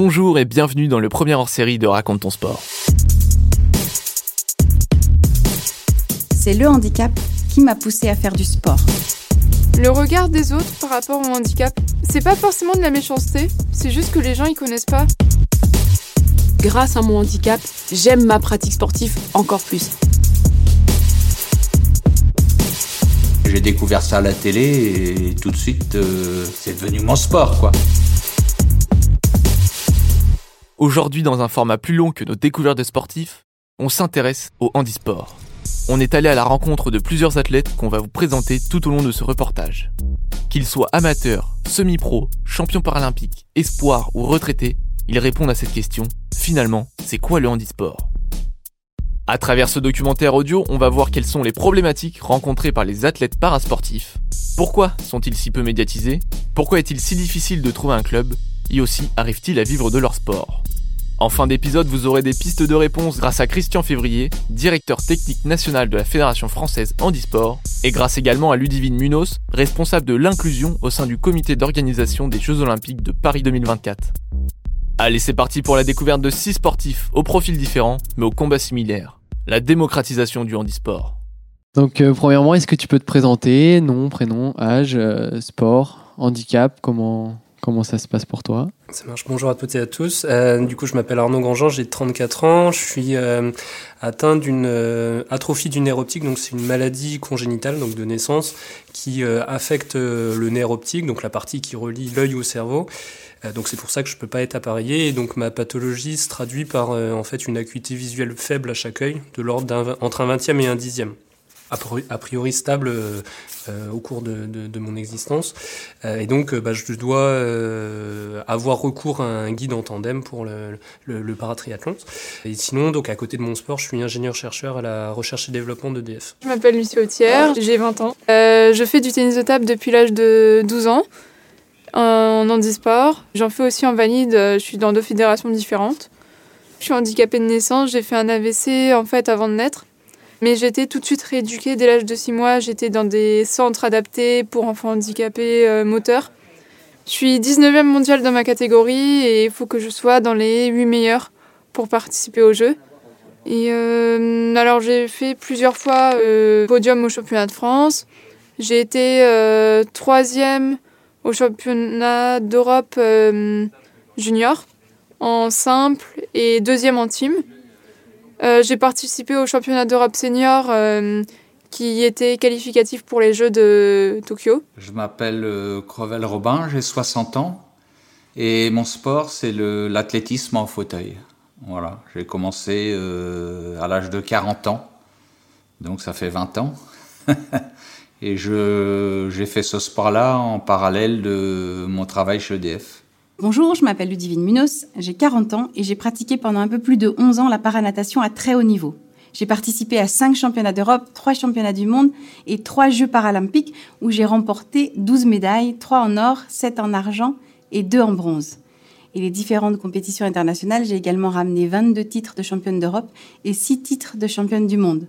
Bonjour et bienvenue dans le premier hors-série de Raconte ton sport. C'est le handicap qui m'a poussé à faire du sport. Le regard des autres par rapport au handicap, c'est pas forcément de la méchanceté, c'est juste que les gens y connaissent pas. Grâce à mon handicap, j'aime ma pratique sportive encore plus. J'ai découvert ça à la télé et tout de suite, euh, c'est devenu mon sport, quoi. Aujourd'hui, dans un format plus long que nos découvertes de sportifs, on s'intéresse au handisport. On est allé à la rencontre de plusieurs athlètes qu'on va vous présenter tout au long de ce reportage. Qu'ils soient amateurs, semi-pro, champions paralympiques, espoirs ou retraités, ils répondent à cette question. Finalement, c'est quoi le handisport? À travers ce documentaire audio, on va voir quelles sont les problématiques rencontrées par les athlètes parasportifs. Pourquoi sont-ils si peu médiatisés? Pourquoi est-il si difficile de trouver un club? Et aussi, arrivent-ils à vivre de leur sport? En fin d'épisode, vous aurez des pistes de réponse grâce à Christian Février, directeur technique national de la Fédération française handisport, et grâce également à Ludivine Munoz, responsable de l'inclusion au sein du comité d'organisation des Jeux Olympiques de Paris 2024. Allez, c'est parti pour la découverte de 6 sportifs aux profils différents, mais aux combats similaires. La démocratisation du handisport. Donc, euh, premièrement, est-ce que tu peux te présenter? Nom, prénom, âge, euh, sport, handicap Comment, comment ça se passe pour toi Ça marche. Bonjour à toutes et à tous. Euh, du coup, je m'appelle Arnaud Grandjean, j'ai 34 ans. Je suis euh, atteint d'une euh, atrophie du nerf optique. Donc, c'est une maladie congénitale, donc de naissance, qui affecte le nerf optique, donc la partie qui relie l'œil au cerveau. Donc, c'est pour ça que je peux pas être appareillé. Et donc, ma pathologie se traduit par en fait une acuité visuelle faible à chaque œil, de l'ordre entre un vingtième et un dixième a priori- stable euh, au cours de, mon existence. Euh, et donc, euh, bah, je dois avoir recours à un guide en tandem pour le, le, paratriathlon. Et sinon, donc, à côté de mon sport, je suis ingénieur-chercheur à la recherche et développement d'EDF. Je m'appelle Lucie Autière, j'ai 20 ans. Je fais du tennis de table depuis l'âge de 12 ans en handisport. J'en fais aussi en valide, je suis dans deux fédérations différentes. Je suis handicapée de naissance, j'ai fait un AVC en fait avant de naître. Mais j'étais tout de suite rééduquée dès l'âge de 6 mois. J'étais dans des centres adaptés pour enfants handicapés euh, moteurs. Je suis 19e mondiale dans ma catégorie et il faut que je sois dans les 8 meilleurs pour participer aux Jeux. Et euh, alors j'ai fait plusieurs fois euh, podium au championnat de France. J'ai été troisième au championnat d'Europe junior en simple et deuxième en team. Euh, j'ai participé au championnat d'Europe senior euh, qui était qualificatif pour les Jeux de Tokyo. Je m'appelle euh, Crevel Robin, j'ai 60 ans et mon sport c'est l'athlétisme en fauteuil. Voilà, j'ai commencé à l'âge de 40 ans, donc ça fait 20 ans. et j'ai fait ce sport-là en parallèle de mon travail chez EDF. Bonjour, je m'appelle Ludivine Munoz, j'ai 40 ans et j'ai pratiqué pendant un peu plus de 11 ans la paranatation à très haut niveau. J'ai participé à 5 championnats d'Europe, 3 championnats du monde et 3 Jeux paralympiques où j'ai remporté 12 médailles, 3 en or, 7 en argent et 2 en bronze. Et les différentes compétitions internationales, j'ai également ramené 22 titres de championne d'Europe et 6 titres de championne du monde.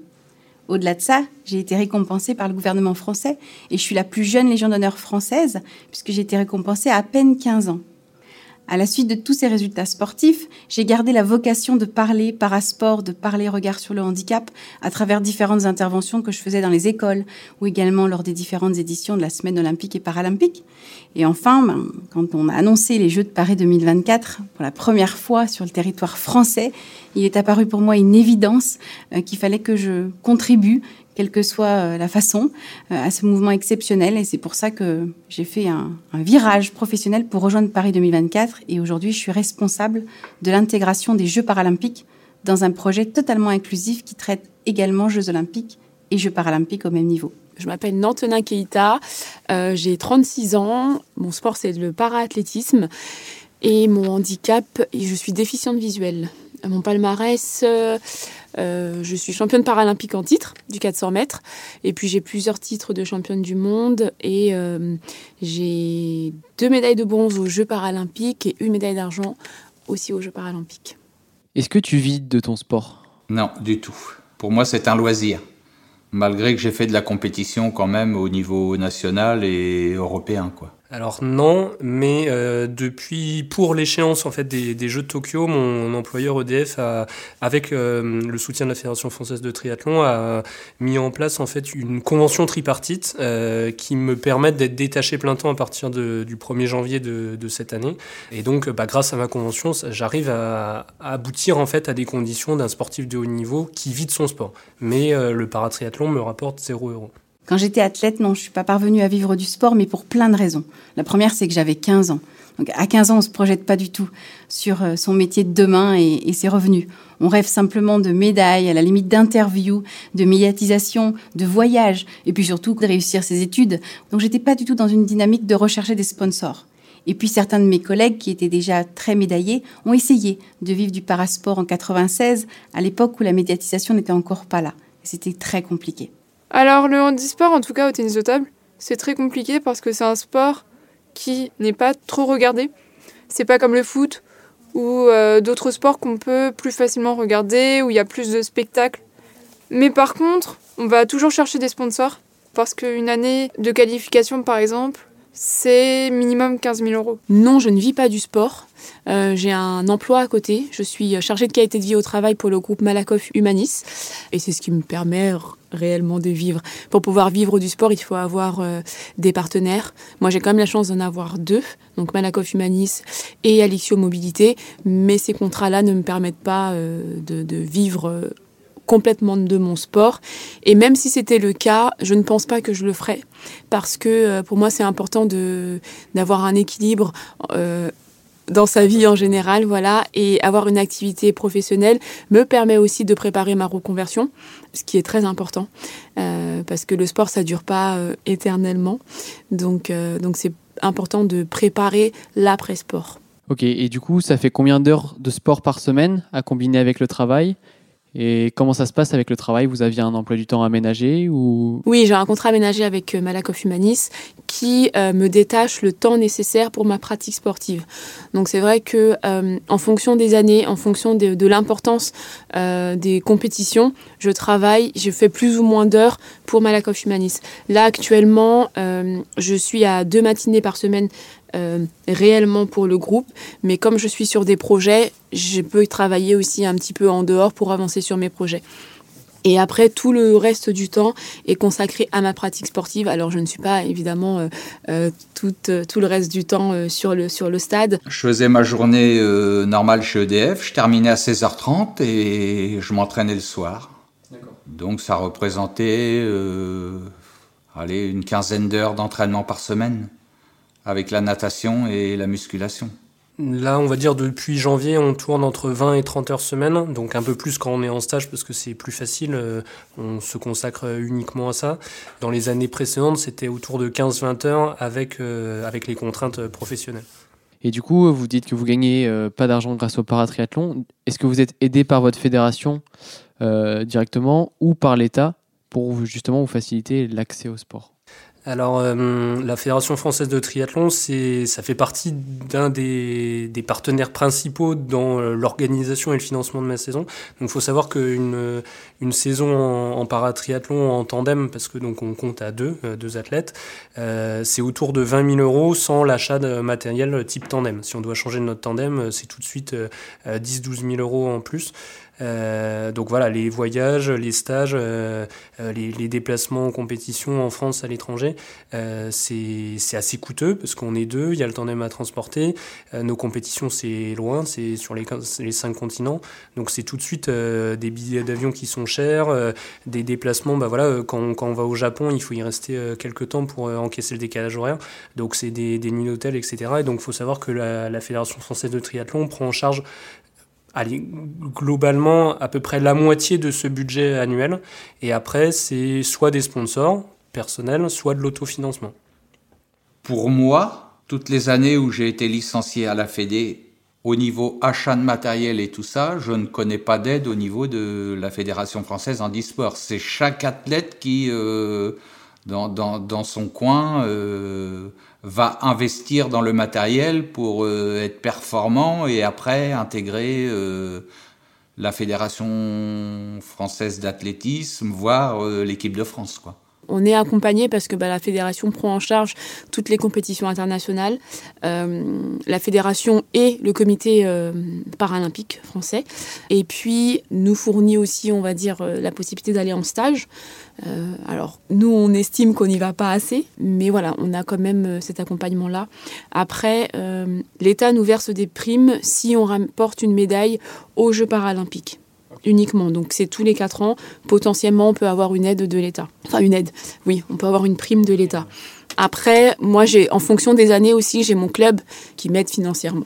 Au-delà de ça, j'ai été récompensée par le gouvernement français et je suis la plus jeune Légion d'honneur française puisque j'ai été récompensée à à peine 15 ans. À la suite de tous ces résultats sportifs, j'ai gardé la vocation de parler parasport, de parler regard sur le handicap à travers différentes interventions que je faisais dans les écoles ou également lors des différentes éditions de la semaine olympique et paralympique. Et enfin, ben, quand on a annoncé les Jeux de Paris 2024 pour la première fois sur le territoire français, il est apparu pour moi une évidence euh, qu'il fallait que je contribue quelle que soit euh, la façon, euh, à ce mouvement exceptionnel. Et c'est pour ça que j'ai fait un, virage professionnel pour rejoindre Paris 2024. Et aujourd'hui, je suis responsable de l'intégration des Jeux paralympiques dans un projet totalement inclusif qui traite également Jeux olympiques et Jeux paralympiques au même niveau. Je m'appelle Nantena Keita, euh, j'ai 36 ans, mon sport c'est le para-athlétisme et mon handicap, je suis déficiente visuelle. Mon palmarès, euh, euh, je suis championne paralympique en titre du 400 mètres et puis j'ai plusieurs titres de championne du monde et euh, j'ai deux médailles de bronze aux Jeux paralympiques et une médaille d'argent aussi aux Jeux paralympiques. Est-ce que tu vis de ton sport? Non, du tout. Pour moi, c'est un loisir. Malgré que j'ai fait de la compétition quand même au niveau national et européen, quoi. Alors non, mais euh, depuis pour l'échéance en fait des, Jeux de Tokyo, mon employeur EDF a, avec euh, le soutien de la Fédération française de triathlon, a mis en place en fait une convention tripartite euh, qui me permet d'être détaché plein temps à partir du 1er janvier de, cette année. Et donc, bah, grâce à ma convention, j'arrive à, aboutir en fait à des conditions d'un sportif de haut niveau qui vit de son sport. Mais le paratriathlon me rapporte 0 euros. Quand j'étais athlète, non, je suis pas parvenue à vivre du sport, mais pour plein de raisons. La première, c'est que j'avais 15 ans. Donc à 15 ans, on se projette pas du tout sur euh, son métier de demain et, ses revenus. On rêve simplement de médailles, à la limite d'interviews, de médiatisation, de voyages, et puis surtout de réussir ses études. Donc j'étais pas du tout dans une dynamique de rechercher des sponsors. Et puis certains de mes collègues qui étaient déjà très médaillés ont essayé de vivre du parasport en 96, à l'époque où la médiatisation n'était encore pas là. C'était très compliqué. Alors le handisport, en tout cas au tennis de table, c'est très compliqué parce que c'est un sport qui n'est pas trop regardé. C'est pas comme le foot ou euh, d'autres sports qu'on peut plus facilement regarder, où il y a plus de spectacles. Mais par contre, on va toujours chercher des sponsors parce qu'une année de qualification, par exemple, c'est minimum 15 000 euros. Non, je ne vis pas du sport. Euh, j'ai un emploi à côté. Je suis chargée de qualité de vie au travail pour le groupe Malakoff Humanis. Et c'est ce qui me permet réellement de vivre. Pour pouvoir vivre du sport, il faut avoir euh, des partenaires. Moi, j'ai quand même la chance d'en avoir deux, donc Malakoff Humanis et Alixio Mobilité. Mais ces contrats-là ne me permettent pas euh, de, vivre complètement de mon sport. Et même si c'était le cas, je ne pense pas que je le ferais. Parce que pour moi, c'est important d'avoir un équilibre dans sa vie en général, voilà, et avoir une activité professionnelle me permet aussi de préparer ma reconversion, ce qui est très important, euh, parce que le sport ça dure pas euh, éternellement, donc euh, donc c'est important de préparer l'après sport. Ok, et du coup, ça fait combien d'heures de sport par semaine à combiner avec le travail? Et comment ça se passe avec le travail? Vous aviez un emploi du temps aménagé ou? Oui, j'ai un contrat aménagé avec euh, Malakoff Humanis qui euh, me détache le temps nécessaire pour ma pratique sportive. Donc c'est vrai que euh, en fonction des années, en fonction de, l'importance des compétitions, je travaille, je fais plus ou moins d'heures pour Malakoff Humanis. Là actuellement, je suis à deux matinées par semaine euh, réellement pour le groupe. Mais comme je suis sur des projets, je peux travailler aussi un petit peu en dehors pour avancer sur mes projets. Et après, tout le reste du temps est consacré à ma pratique sportive. Alors, je ne suis pas évidemment euh, euh, tout, tout, le reste du temps sur, le, sur le stade. Je faisais ma journée normale chez EDF. Je terminais à 16h30 et je m'entraînais le soir. Donc, ça représentait allez, une quinzaine d'heures d'entraînement par semaine avec la natation et la musculation Là, on va dire depuis janvier, on tourne entre 20 et 30 heures semaine, donc un peu plus quand on est en stage parce que c'est plus facile, euh, on se consacre uniquement à ça. Dans les années précédentes, c'était autour de 15-20 heures avec, euh, avec les contraintes professionnelles. Et du coup, vous dites que vous gagnez euh, pas d'argent grâce au paratriathlon. Est-ce que vous êtes aidé par votre fédération directement ou par l'État pour justement vous faciliter l'accès au sport? Alors, euh, la Fédération française de triathlon, ça fait partie d'un des, des, partenaires principaux dans euh, l'organisation et le financement de ma saison. Donc, il faut savoir qu'une une saison en, paratriathlon en tandem, parce que donc on compte à deux, euh, deux athlètes, euh, c'est autour de 20 000 euros sans l'achat de matériel type tandem. Si on doit changer notre tandem, c'est tout de suite 10-12 000 euros en plus. Euh, donc voilà, les voyages, les stages, euh, euh, les, déplacements en compétition en France, à l'étranger, c'est assez coûteux parce qu'on est deux, il y a le tandem à transporter. nos compétitions, c'est loin, c'est sur les, cinq continents. Donc c'est tout de suite des billets d'avion qui sont chers, des déplacements. Bah voilà, quand, on va au Japon, il faut y rester quelques temps pour encaisser le décalage horaire. Donc c'est des, nuits d'hôtel, etc. Et donc il faut savoir que la Fédération française de triathlon prend en charge globalement à peu près la moitié de ce budget annuel. Et après, c'est soit des sponsors personnels, soit de l'autofinancement. Pour moi, toutes les années où j'ai été licencié à la Fédé, au niveau achat de matériel et tout ça, je ne connais pas d'aide au niveau de la Fédération française en e-sport. C'est chaque athlète qui, euh, dans, dans, son coin, euh, va investir dans le matériel pour euh, être performant et après intégrer euh, la fédération française d'athlétisme, voire euh, l'équipe de France, quoi. On est accompagné parce que bah, la fédération prend en charge toutes les compétitions internationales, euh, la fédération et le comité euh, paralympique français, et puis nous fournit aussi, on va dire, euh, la possibilité d'aller en stage. alors nous, on estime qu'on n'y va pas assez, mais voilà, on a quand même cet accompagnement-là. Après, l'État nous verse des primes si on rapporte une médaille aux Jeux paralympiques uniquement. Donc c'est tous les quatre ans. Potentiellement, on peut avoir une aide de l'État. Enfin, une aide, oui, on peut avoir une prime de l'État. Après, moi, j'ai, en fonction des années aussi, j'ai mon club qui m'aide financièrement,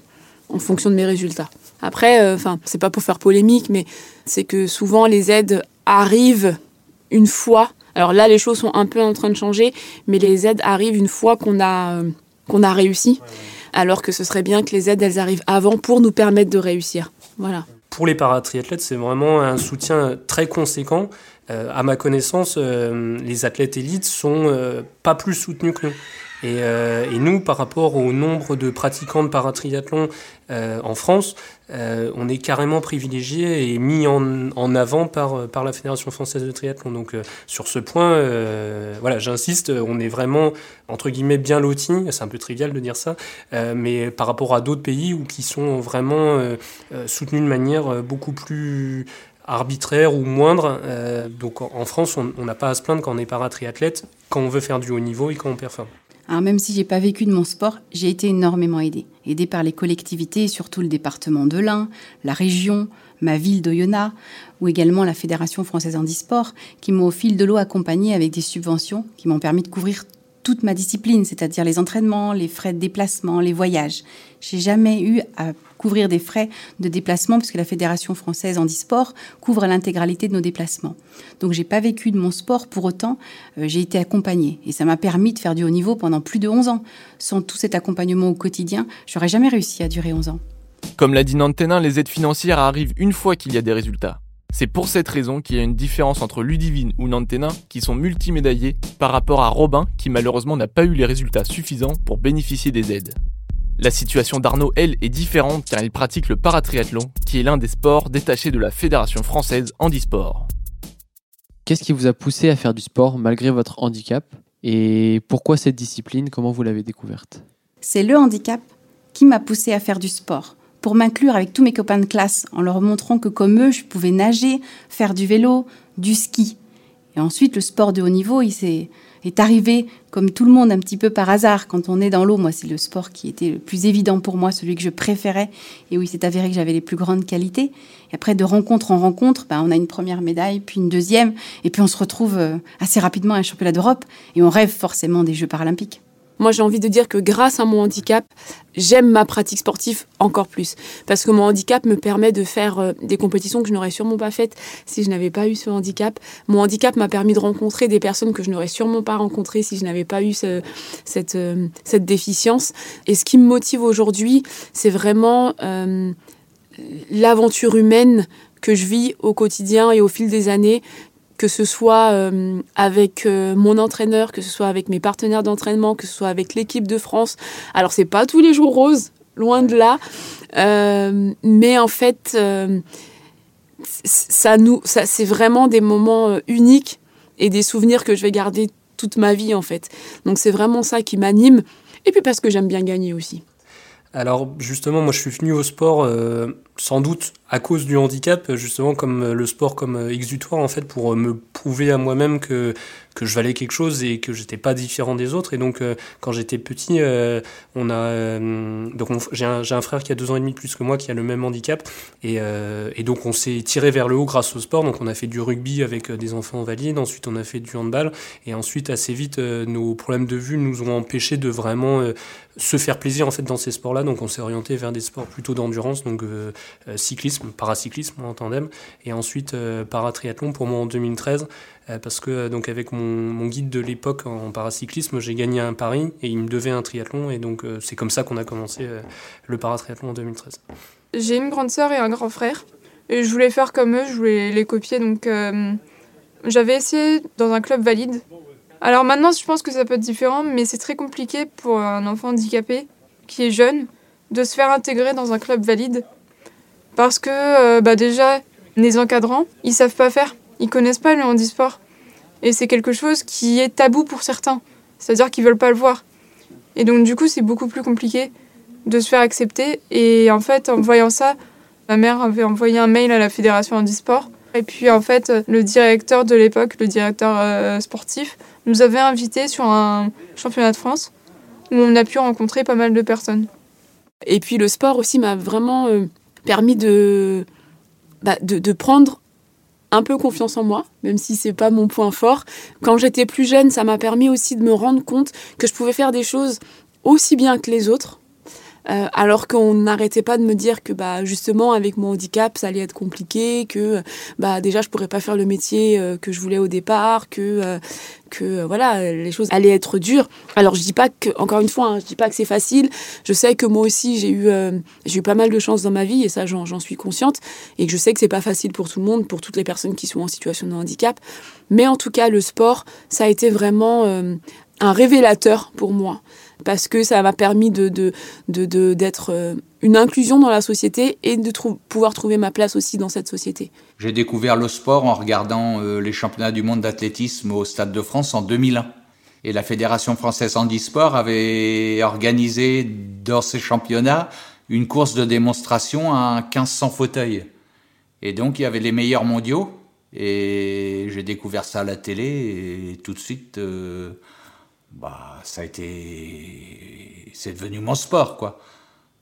en fonction de mes résultats. Après, euh, enfin, c'est pas pour faire polémique, mais c'est que souvent les aides arrivent une fois. Alors là, les choses sont un peu en train de changer, mais les aides arrivent une fois qu'on a, euh, qu'on a réussi. Alors que ce serait bien que les aides, elles arrivent avant pour nous permettre de réussir. Voilà pour les paratriathlètes, c'est vraiment un soutien très conséquent. Euh, à ma connaissance, euh, les athlètes élites sont euh, pas plus soutenus que nous. Euh, et, nous, par rapport au nombre de pratiquants de paratriathlon euh, en France, euh, on est carrément privilégié et mis en, avant par, par la Fédération française de triathlon. Donc sur ce point, voilà, j'insiste, on est vraiment entre guillemets bien loti. C'est un peu trivial de dire ça, mais par rapport à d'autres pays où qui sont vraiment soutenus de manière beaucoup plus arbitraire ou moindre. donc en France, on n'a pas à se plaindre quand on est paratriathlète, quand on veut faire du haut niveau et quand on performe. Alors même si j'ai pas vécu de mon sport, j'ai été énormément aidée. Aidée par les collectivités, surtout le département de l'Ain, la région, ma ville d'Oyonnax, ou également la Fédération française handisport, qui m'ont au fil de l'eau accompagnée avec des subventions qui m'ont permis de couvrir toute ma discipline, c'est-à-dire les entraînements, les frais de déplacement, les voyages. J'ai jamais eu à couvrir des frais de déplacement puisque la Fédération française handisport couvre l'intégralité de nos déplacements. Donc j'ai pas vécu de mon sport pour autant, euh, j'ai été accompagnée et ça m'a permis de faire du haut niveau pendant plus de 11 ans. Sans tout cet accompagnement au quotidien, j'aurais jamais réussi à durer 11 ans. Comme l'a dit Nantenin, les aides financières arrivent une fois qu'il y a des résultats. C'est pour cette raison qu'il y a une différence entre Ludivine ou Nantenin qui sont multimédaillés par rapport à Robin qui malheureusement n'a pas eu les résultats suffisants pour bénéficier des aides. La situation d'Arnaud, elle, est différente car il pratique le paratriathlon, qui est l'un des sports détachés de la Fédération française handisport. Qu'est-ce qui vous a poussé à faire du sport malgré votre handicap Et pourquoi cette discipline? Comment vous l'avez découverte? C'est le handicap qui m'a poussé à faire du sport pour m'inclure avec tous mes copains de classe en leur montrant que comme eux, je pouvais nager, faire du vélo, du ski. Et ensuite, le sport de haut niveau, il s'est est arrivé comme tout le monde un petit peu par hasard quand on est dans l'eau. Moi, c'est le sport qui était le plus évident pour moi, celui que je préférais et où il s'est avéré que j'avais les plus grandes qualités. Et après, de rencontre en rencontre, ben, on a une première médaille, puis une deuxième, et puis on se retrouve euh, assez rapidement à un championnat d'Europe et on rêve forcément des Jeux paralympiques. Moi, j'ai envie de dire que grâce à mon handicap, j'aime ma pratique sportive encore plus. Parce que mon handicap me permet de faire euh, des compétitions que je n'aurais sûrement pas faites si je n'avais pas eu ce handicap. Mon handicap m'a permis de rencontrer des personnes que je n'aurais sûrement pas rencontrées si je n'avais pas eu cette, euh, cette déficience. Et ce qui me motive aujourd'hui, c'est vraiment euh, l'aventure humaine que je vis au quotidien et au fil des années, que ce soit euh, avec euh, mon entraîneur, que ce soit avec mes partenaires d'entraînement, que ce soit avec l'équipe de France. Alors c'est pas tous les jours roses, loin de là, euh, mais en fait, ça nous, ça, c'est vraiment des moments uniques et des souvenirs que je vais garder toute ma vie en fait. Donc c'est vraiment ça qui m'anime. Et puis parce que j'aime bien gagner aussi. Alors justement, moi je suis venu au sport sans doute à cause du handicap, justement comme le sport comme exutoire en fait pour me prouver à moi-même que que je valais quelque chose et que j'étais pas différent des autres. Et donc, euh, quand j'étais petit, euh, on a euh, donc j'ai un, un, frère qui a deux ans et demi plus que moi qui a le même handicap et, et donc on s'est tiré vers le haut grâce au sport. Donc on a fait du rugby avec des enfants valides, ensuite on a fait du handball et ensuite assez vite nos problèmes de vue nous ont empêché de vraiment se faire plaisir en fait dans ces sports-là. Donc on s'est orienté vers des sports plutôt d'endurance, donc cyclisme, paracyclisme en tandem et ensuite paratriathlon pour moi en 2013 parce que donc avec mon guide de l'époque en paracyclisme, j'ai gagné un pari et il me devait un triathlon. Et donc, euh, c'est comme ça qu'on a commencé euh, le paratriathlon en 2013. J'ai une grande sœur et un grand frère. Et je voulais faire comme eux, je voulais les copier. Donc, euh, j'avais essayé dans un club valide. Alors maintenant, je pense que ça peut être différent, mais c'est très compliqué pour un enfant handicapé qui est jeune de se faire intégrer dans un club valide. Parce que bah déjà, les encadrants, ils savent pas faire. Ils connaissent pas le handisport. Et c'est quelque chose qui est tabou pour certains. C'est-à-dire qu'ils veulent pas le voir. Et donc, du coup, c'est beaucoup plus compliqué de se faire accepter. Et en fait, en voyant ça, ma mère avait envoyé un mail à la fédération handisport. Et puis, en fait, le directeur de l'époque, le directeur euh, sportif, nous avait invités sur un championnat de France où on a pu rencontrer pas mal de personnes. Et puis, le sport aussi m'a vraiment euh, permis de, bah, de, de prendre un peu confiance en moi, même si c'est pas mon point fort. Quand j'étais plus jeune, ça m'a permis aussi de me rendre compte que je pouvais faire des choses aussi bien que les autres. Euh, alors qu'on n'arrêtait pas de me dire que bah justement avec mon handicap ça allait être compliqué que bah déjà je pourrais pas faire le métier euh, que je voulais au départ que euh, que voilà les choses allaient être dures. Alors je dis pas que encore une fois hein, je dis pas que c'est facile. Je sais que moi aussi j'ai eu j'ai eu pas mal de chance dans ma vie et ça j'en suis consciente et que je sais que c'est pas facile pour tout le monde pour toutes les personnes qui sont en situation de handicap. Mais en tout cas le sport ça a été vraiment un révélateur pour moi parce que ça m'a permis de, d'être euh, une inclusion dans la société et de pouvoir trouver ma place aussi dans cette société. J'ai découvert le sport en regardant euh, les championnats du monde d'athlétisme au Stade de France en 2001. Et la Fédération française handisport avait organisé dans ces championnats une course de démonstration à 1500 fauteuils. Et donc il y avait les meilleurs mondiaux. Et j'ai découvert ça à la télé et tout de suite... Euh, bah, ça a été, c'est devenu mon sport, quoi.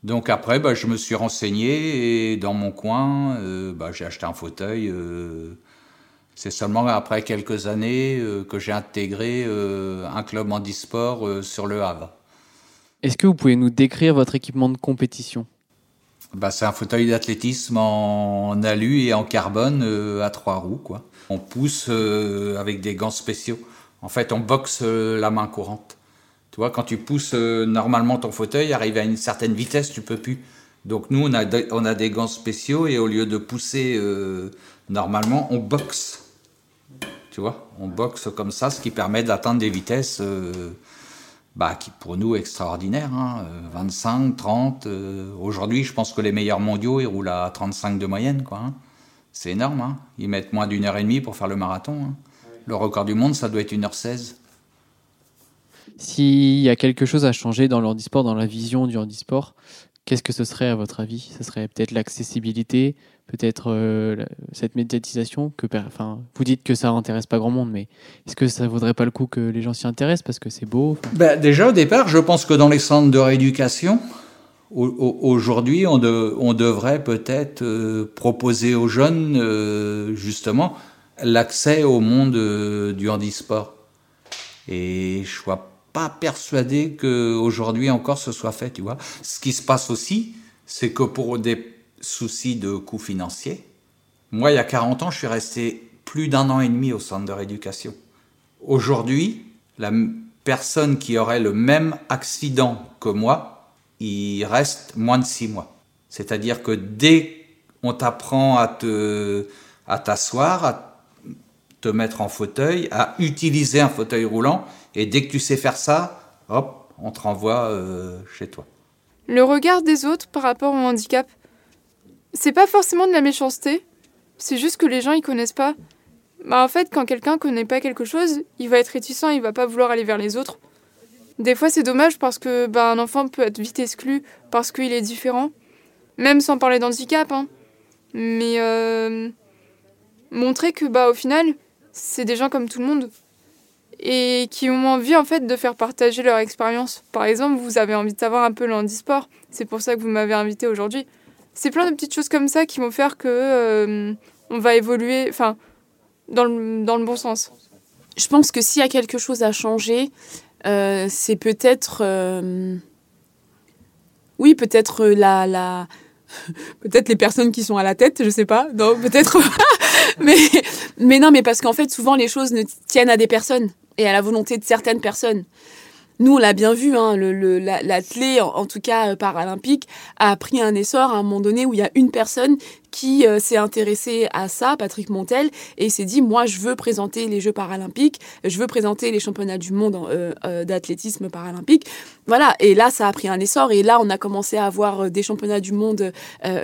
Donc après, bah, je me suis renseigné et dans mon coin, euh, bah, j'ai acheté un fauteuil. Euh, c'est seulement après quelques années euh, que j'ai intégré un club handisport sur le Havre. Est-ce que vous pouvez nous décrire votre équipement de compétition? Bah, C'est un fauteuil d'athlétisme en alu et en carbone à trois roues. Quoi. On pousse avec des gants spéciaux. En fait, on boxe euh, la main courante. Tu vois, quand tu pousses euh, normalement ton fauteuil, arrive à une certaine vitesse, tu peux plus. Donc nous, on a, des gants spéciaux et au lieu de pousser euh, normalement, on boxe. Tu vois, on boxe comme ça, ce qui permet d'atteindre des vitesses bah, qui pour nous extraordinaires. 25, hein. 30. Aujourd'hui, je pense que les meilleurs mondiaux, ils roulent à 35 de moyenne. Hein. C'est énorme. Hein. Ils mettent moins d'une heure et demie pour faire le marathon. Le record du monde, ça doit être 1h16. S'il y a quelque chose à changer dans le handisport, dans la vision du handisport, qu'est-ce que ce serait à votre avis? Ce serait peut-être l'accessibilité, peut-être euh, cette médiatisation que, enfin, Vous dites que ça n'intéresse pas grand monde, mais est-ce que ça ne vaudrait pas le coup que les gens s'y intéressent parce que c'est beau ben, Déjà au départ, je pense que dans les centres de rééducation, aujourd'hui, on, on, devrait peut-être euh, proposer aux jeunes, euh, justement, l'accès au monde euh, du handisport. Et je ne suis pas persuadé qu'aujourd'hui encore ce soit fait, tu vois. Ce qui se passe aussi, c'est que pour des soucis de coûts financiers, moi, il y a 40 ans, je suis resté plus d'un an et demi au centre de rééducation. Aujourd'hui, la personne qui aurait le même accident que moi, il reste moins de six mois. C'est-à-dire que dès qu'on t'apprend à te à t'asseoir, te mettre en fauteuil, à utiliser un fauteuil roulant. Et dès que tu sais faire ça, hop, on te renvoie euh, chez toi. Le regard des autres par rapport au handicap, c'est pas forcément de la méchanceté. C'est juste que les gens ils connaissent pas. Bah en fait, quand quelqu'un connaît pas quelque chose, il va être réticent, il va pas vouloir aller vers les autres. Des fois, c'est dommage parce que bah, un enfant peut être vite exclu parce qu'il est différent, même sans parler d'handicap. Hein. Mais euh, montrer que bah au final, c'est des gens comme tout le monde et qui ont envie en fait de faire partager leur expérience. Par exemple, vous avez envie de savoir un peu le handisport, c'est pour ça que vous m'avez invité aujourd'hui. C'est plein de petites choses comme ça qui vont faire que euh, on va évoluer, enfin, dans le, dans le bon sens. Je pense que s'il y a quelque chose à changer, euh, c'est peut-être, euh, oui, peut-être la, la, peut-être les personnes qui sont à la tête, je sais pas. Non, peut-être. mais, mais non, mais parce qu'en fait, souvent, les choses ne tiennent à des personnes et à la volonté de certaines personnes. Nous, on l'a bien vu, hein, l'athlète, en, en, tout cas euh, paralympique, a pris un essor à un moment donné où il y a une personne qui euh, s'est intéressée à ça, Patrick Montel, et s'est dit, moi, je veux présenter les Jeux paralympiques, je veux présenter les championnats du monde euh, d'athlétisme paralympique. Voilà, et là, ça a pris un essor, et là, on a commencé à avoir des championnats du monde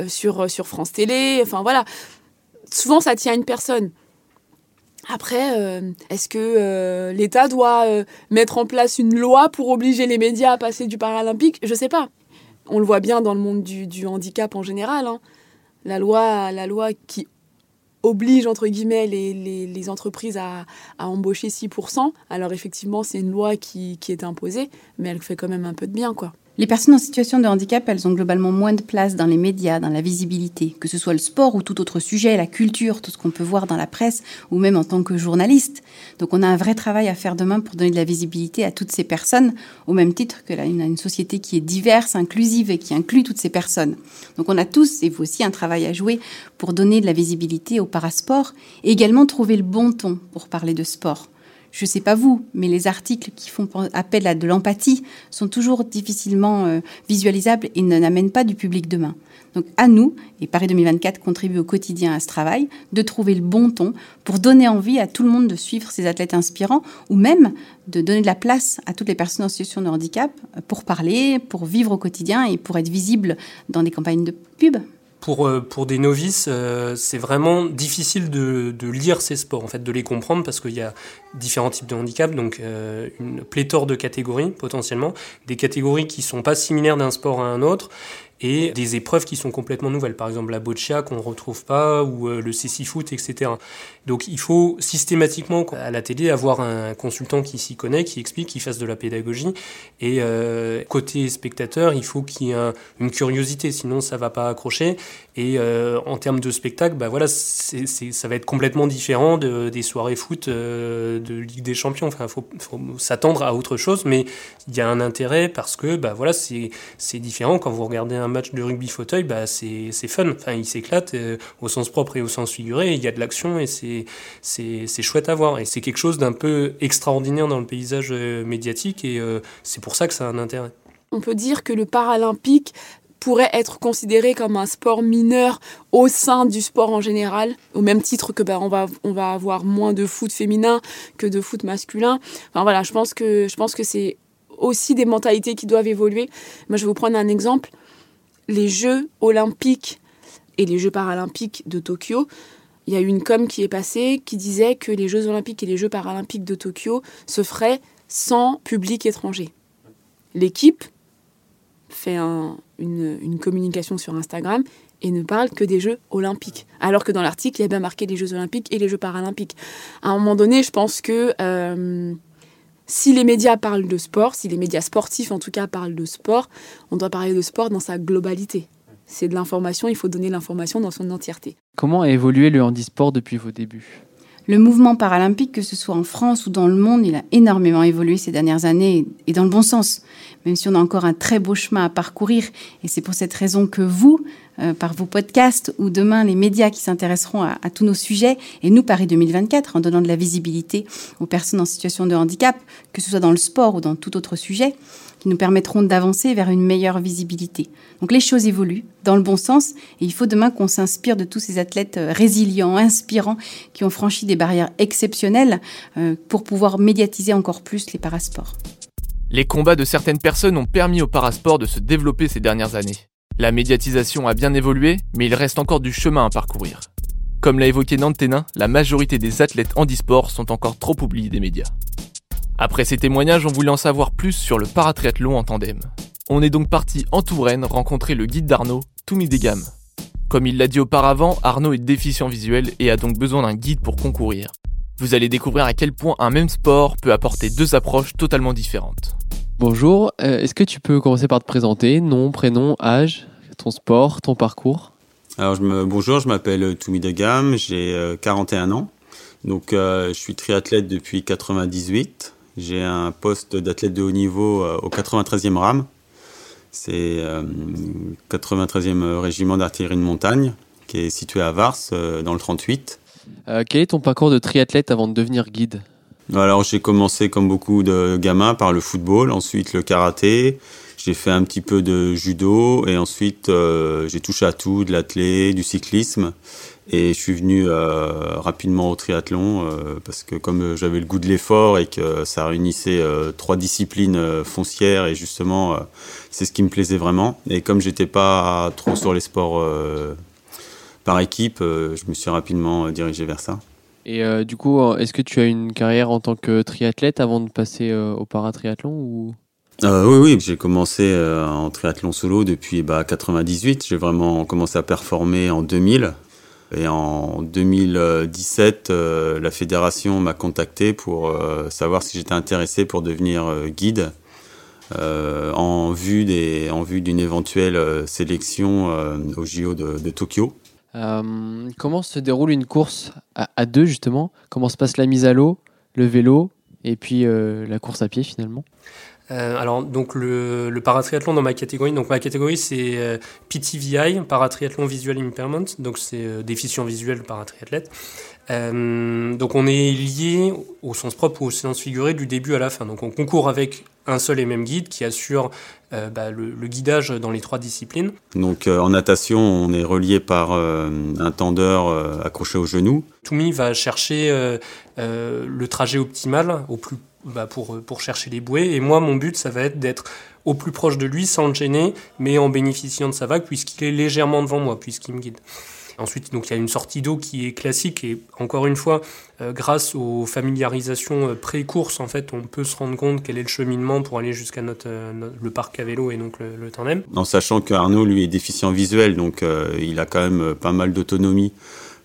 sur, sur France Télé, enfin voilà. Souvent, ça tient à une personne. Après, est-ce que l'État doit mettre en place une loi pour obliger les médias à passer du paralympique? Je sais pas. On le voit bien dans le monde du, handicap en général. Hein. La, loi, la loi qui oblige entre guillemets les, entreprises à, à, embaucher 6%. Alors effectivement, c'est une loi qui, qui est imposée, mais elle fait quand même un peu de bien, quoi. Les personnes en situation de handicap, elles ont globalement moins de place dans les médias, dans la visibilité, que ce soit le sport ou tout autre sujet, la culture, tout ce qu'on peut voir dans la presse ou même en tant que journaliste. Donc on a un vrai travail à faire demain pour donner de la visibilité à toutes ces personnes, au même titre que là, une, société qui est diverse, inclusive et qui inclut toutes ces personnes. Donc on a tous, et vous aussi, un travail à jouer pour donner de la visibilité au parasport et également trouver le bon ton pour parler de sport je ne sais pas vous, mais les articles qui font appel à de l'empathie sont toujours difficilement euh, visualisables et n'amènent pas du public demain. Donc à nous, et Paris 2024 contribue au quotidien à ce travail, de trouver le bon ton pour donner envie à tout le monde de suivre ces athlètes inspirants ou même de donner de la place à toutes les personnes en situation de handicap pour parler, pour vivre au quotidien et pour être visibles dans des campagnes de pub pour, euh, pour des novices, euh, c'est vraiment difficile de, de, lire ces sports, en fait, de les comprendre parce qu'il y a différents types de handicap, donc euh, une pléthore de catégories potentiellement, des catégories qui sont pas similaires d'un sport à un autre et des épreuves qui sont complètement nouvelles, par exemple la boccia qu'on ne retrouve pas ou le cécifoot, etc. Donc il faut systématiquement à la télé avoir un consultant qui s'y connaît, qui explique, qui fasse de la pédagogie. Et euh, côté spectateur, il faut qu'il y ait une curiosité, sinon ça va pas accrocher. Et euh, en termes de spectacle, bah voilà, ça va être complètement différent de, des soirées foot euh, de Ligue des Champions. Enfin, faut, faut s'attendre à autre chose, mais il y a un intérêt parce que bah voilà, c'est, différent. Quand vous regardez un match de rugby fauteuil, bah c'est, c'est fun. Enfin, il s'éclate au sens propre et au sens figuré. Il y a de l'action et c'est c'est chouette à voir. Et c'est quelque chose d'un peu extraordinaire dans le paysage euh, médiatique et euh, c'est pour ça que ça a un intérêt. On peut dire que le paralympique pourrait être considéré comme un sport mineur au sein du sport en général, au même titre que ben, on, va, on va avoir moins de foot féminin que de foot masculin. Enfin voilà, je pense que, je pense que c'est aussi des mentalités qui doivent évoluer. Moi, je vais vous prendre un exemple. Les Jeux olympiques et les Jeux paralympiques de Tokyo il y a eu une com qui est passée qui disait que les Jeux olympiques et les Jeux paralympiques de Tokyo se feraient sans public étranger. L'équipe fait une, communication sur Instagram et ne parle que des Jeux olympiques. Alors que dans l'article, il y a bien marqué les Jeux olympiques et les Jeux paralympiques. À un moment donné, je pense que euh, si les médias parlent de sport, si les médias sportifs en tout cas parlent de sport, on doit parler de sport dans sa globalité c'est de l'information, il faut donner l'information dans son entièreté. Comment a évolué le handisport depuis vos débuts? Le mouvement paralympique, que ce soit en France ou dans le monde, il a énormément évolué ces dernières années et dans le bon sens, même si on a encore un très beau chemin à parcourir. Et c'est pour cette raison que vous, euh, par vos podcasts ou demain les médias qui s'intéresseront à, à, tous nos sujets, et nous, Paris 2024, en donnant de la visibilité aux personnes en situation de handicap, que ce soit dans le sport ou dans tout autre sujet, qui nous permettront d'avancer vers une meilleure visibilité. Donc les choses évoluent dans le bon sens et il faut demain qu'on s'inspire de tous ces athlètes euh, résilients, inspirants, qui ont franchi des barrières exceptionnelles euh, pour pouvoir médiatiser encore plus les parasports. Les combats de certaines personnes ont permis au parasport de se développer ces dernières années. La médiatisation a bien évolué, mais il reste encore du chemin à parcourir. Comme l'a évoqué Nanténin, la majorité des athlètes handisport sont encore trop oubliés des médias. Après ces témoignages, on voulait en savoir plus sur le paratriathlon en tandem. On est donc parti en Touraine rencontrer le guide d'Arnaud, Toumi Degam. Comme il l'a dit auparavant, Arnaud est déficient visuel et a donc besoin d'un guide pour concourir. Vous allez découvrir à quel point un même sport peut apporter deux approches totalement différentes. Bonjour, euh, est-ce que tu peux commencer par te présenter, nom, prénom, âge, ton sport, ton parcours? Alors je me, bonjour, je m'appelle Toumi Degam, j'ai 41 euh, ans. Donc euh, je suis triathlète depuis 98. J'ai un poste d'athlète de haut niveau euh, au 93e RAM. C'est le 93e régiment d'artillerie de montagne qui est situé à Vars euh, dans le 38. Euh, quel est ton parcours de triathlète avant de devenir guide? Alors j'ai commencé comme beaucoup de gamins par le football, ensuite le karaté, j'ai fait un petit peu de judo et ensuite j'ai touché à tout, de l'athlé, du cyclisme et je suis venu euh, rapidement au triathlon euh, parce que comme j'avais le goût de l'effort et que ça réunissait euh, trois disciplines foncières et justement c'est ce qui me plaisait vraiment. Et comme j'étais pas trop sur les sports par équipe, je me suis rapidement dirigé vers ça. Et du coup, est-ce que tu as une carrière en tant que triathlète avant de passer au paratriathlon ou? Euh, oui, oui, j'ai commencé euh, en triathlon solo depuis bah, 98. J'ai vraiment commencé à performer en 2000. Et en 2017, euh, la fédération m'a contacté pour euh, savoir si j'étais intéressé pour devenir euh, guide en vue des, en vue d'une éventuelle sélection au JO de, Tokyo. Comment se déroule une course à, deux justement? Comment se passe la mise à l'eau, le vélo et puis la course à pied finalement? Euh, alors donc le, le paratriathlon dans ma catégorie, donc ma catégorie c'est euh, PTVI, paratriathlon visual impairment, donc c'est euh, déficient visuel paratriathlète. Euh, donc on est lié au sens propre ou au sens figuré du début à la fin. Donc on concourt avec un seul et même guide qui assure euh, bah, le, le guidage dans les trois disciplines. Donc euh, en natation, on est relié par euh, un tendeur accroché au genou. Toumi va chercher le trajet optimal au plus, bah, pour, pour chercher les bouées. Et moi, mon but, ça va être d'être au plus proche de lui sans le gêner, mais en bénéficiant de sa vague, puisqu'il est légèrement devant moi, puisqu'il me guide. Ensuite, donc, il y a une sortie d'eau qui est classique et encore une fois, euh, grâce aux familiarisations euh, pré-course, en fait, on peut se rendre compte quel est le cheminement pour aller jusqu'à notre, euh, le parc à vélo et donc le, le tandem. En sachant que Arnaud, lui, est déficient visuel, donc euh, il a quand même euh, pas mal d'autonomie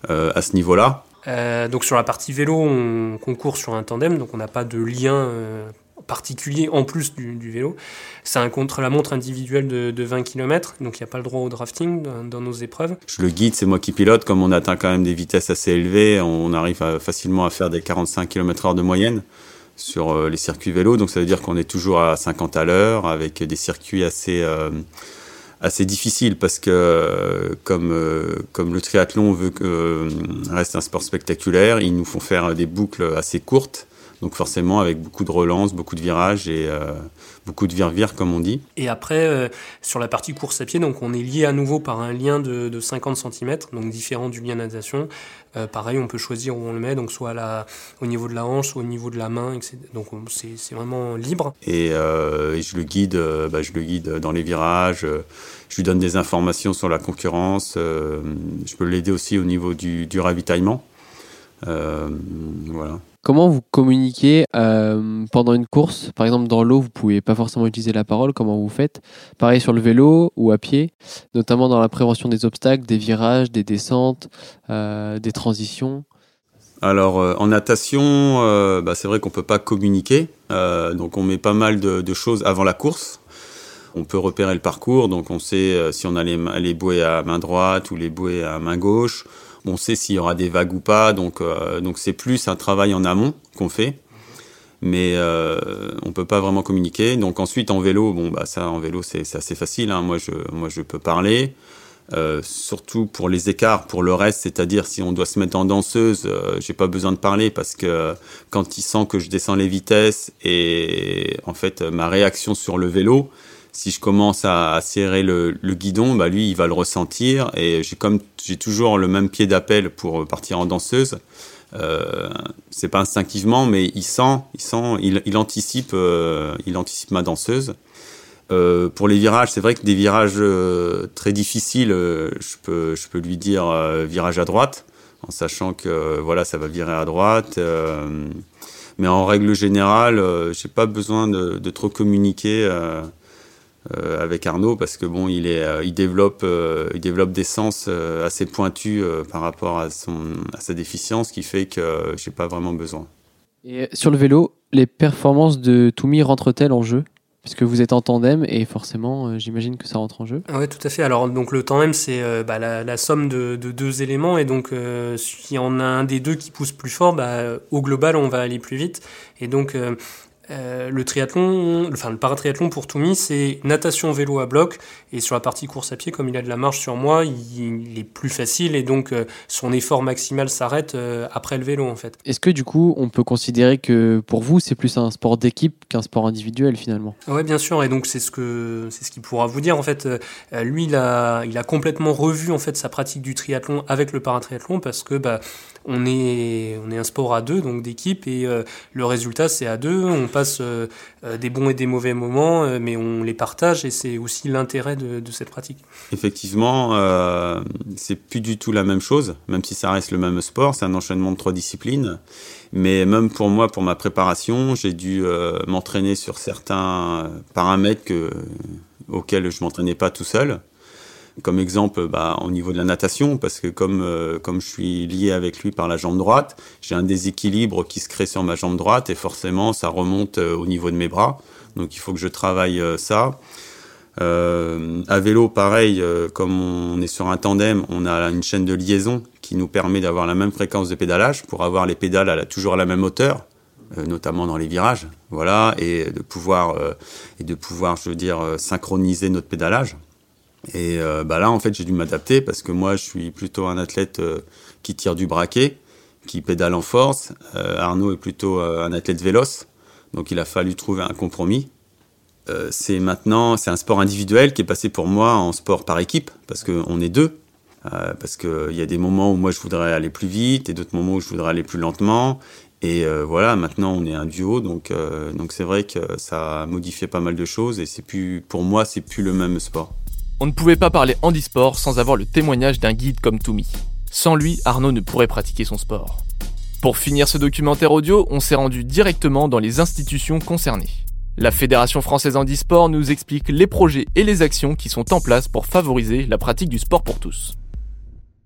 euh, à ce niveau-là. Euh, donc sur la partie vélo, on concourt sur un tandem, donc on n'a pas de lien euh, particulier en plus du, vélo. C'est un contre-la-montre individuel de, de 20 km, donc il n'y a pas le droit au drafting dans, nos épreuves. Je le guide, c'est moi qui pilote. Comme on atteint quand même des vitesses assez élevées, on arrive facilement à faire des 45 km/h de moyenne sur euh, les circuits vélo. Donc ça veut dire qu'on est toujours à 50 à l'heure avec des circuits assez assez difficiles parce que euh, comme euh, comme le triathlon veut que euh, reste un sport spectaculaire, ils nous font faire des boucles assez courtes. Donc forcément avec beaucoup de relances, beaucoup de virages et beaucoup de vire-vire comme on dit. Et après, sur la partie course à pied, donc on est lié à nouveau par un lien de, de 50 cm, donc différent du lien natation. Euh, pareil, on peut choisir où on le met, donc soit à la, au niveau de la hanche, soit au niveau de la main, etc. Donc on- c'est vraiment libre. et, euh, je le guide euh, bah, je le guide dans les virages je lui donne des informations sur la concurrence je peux l'aider aussi au niveau du, du ravitaillement voilà Comment vous communiquez euh, pendant une course? Par exemple, dans l'eau, vous pouvez pas forcément utiliser la parole. Comment vous faites? Pareil sur le vélo ou à pied, notamment dans la prévention des obstacles, des virages, des descentes, euh, des transitions. Alors euh, en natation, bah, c'est vrai qu'on peut pas communiquer, donc on met pas mal de, choses avant la course. On peut repérer le parcours, donc on sait si on a les, les bouées à main droite ou les bouées à main gauche. On sait s'il y aura des vagues ou pas, donc euh, donc c'est plus un travail en amont qu'on fait, mais euh, on peut pas vraiment communiquer. Donc ensuite en vélo, bon bah en vélo c'est assez facile. hein. Moi je moi je peux parler. Euh, surtout pour les écarts, pour le reste, c'est-à-dire si on doit se mettre en danseuse, euh, j'ai pas besoin de parler parce que quand il sent que je descends les vitesses et en fait ma réaction sur le vélo, si je commence à, serrer le, guidon, bah lui il va le ressentir et j'ai toujours le même pied d'appel pour partir en danseuse. Euh, c'est pas instinctivement, mais il sent, il sent, il, anticipe, euh, il anticipe ma danseuse. Euh, pour les virages, c'est vrai que des virages euh, très difficiles, je peux, lui dire virage à droite, en sachant que voilà, ça va virer à droite. mais en règle générale, euh, j'ai pas besoin de, trop communiquer euh, avec Arnaud parce que bon, il est, euh, il développe, euh, il développe des sens euh, assez pointus euh, par rapport à son, à sa déficience, qui fait que euh, j'ai pas vraiment besoin. Et sur le vélo, les performances de Toumi rentrent-elles en jeu? Puisque vous êtes en tandem et forcément, euh, j'imagine que ça rentre en jeu. Oui, tout à fait. Alors, donc le tandem, c'est euh, bah, la, la somme de, de deux éléments. Et donc, euh, si on a un des deux qui pousse plus fort, bah, au global, on va aller plus vite. Et donc, euh, le triathlon, enfin le paratriathlon pour Toumi, c'est natation vélo à bloc. Et sur la partie course à pied, comme il a de la marge sur moi, il, il est plus facile. Et donc, euh, son effort maximal s'arrête euh, après le vélo, en fait. Est-ce que du coup, on peut considérer que pour vous, c'est plus un sport d'équipe qu'un sport individuel finalement? Oui, bien sûr, et donc c'est ce que c'est ce qu'il pourra vous dire. En fait, lui, il a, il a complètement revu en fait sa pratique du triathlon avec le paratriathlon parce que bah, on est, on est un sport à deux, donc d'équipe, et euh, le résultat c'est à deux. On passe des bons et des mauvais moments, mais on les partage et c'est aussi l'intérêt de, cette pratique. Effectivement, c'est plus du tout la même chose, même si ça reste le même sport, c'est un enchaînement de trois disciplines. Mais même pour moi, pour ma préparation, j'ai dû m'entraîner sur certains paramètres que, auxquels je m'entraînais pas tout seul. Comme exemple, bah, au niveau de la natation, parce que comme, euh, comme je suis lié avec lui par la jambe droite, j'ai un déséquilibre qui se crée sur ma jambe droite et forcément ça remonte euh, au niveau de mes bras. Donc il faut que je travaille euh, ça. à vélo, pareil, comme on est sur un tandem, on a une chaîne de liaison qui nous permet d'avoir la même fréquence de pédalage pour avoir les pédales à toujours à la même hauteur, notamment dans les virages, voilà, et de pouvoir, et de pouvoir, je veux dire, synchroniser notre pédalage. Et euh, bah là, en fait, j'ai dû m'adapter parce que moi, je suis plutôt un athlète euh, qui tire du braquet, qui pédale en force. Euh, Arnaud est plutôt un athlète véloce. Donc, il a fallu trouver un compromis. c'est maintenant, c'est un sport individuel qui est passé pour moi en sport par équipe parce qu'on est deux. parce qu'il y a des moments où moi je voudrais aller plus vite et d'autres moments où je voudrais aller plus lentement. Et voilà, maintenant on est un duo, donc donc c'est vrai que ça a modifié pas mal de choses et c'est plus, pour moi, c'est plus le même sport. On ne pouvait pas parler handisport sans avoir le témoignage d'un guide comme Toumi. Sans lui, Arnaud ne pourrait pratiquer son sport. Pour finir ce documentaire audio, on s'est rendu directement dans les institutions concernées. La Fédération française handisport nous explique les projets et les actions qui sont en place pour favoriser la pratique du sport pour tous.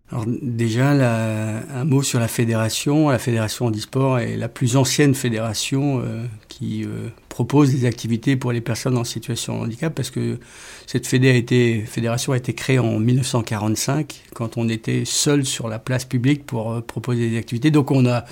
Alors déjà, un mot sur la fédération. La fédération handisport est la plus ancienne fédération euh, qui euh, propose des activités pour les personnes en situation de handicap parce que cette fédération a été créée en 1945 quand on était seul sur la place publique pour euh, proposer des activités. Donc on a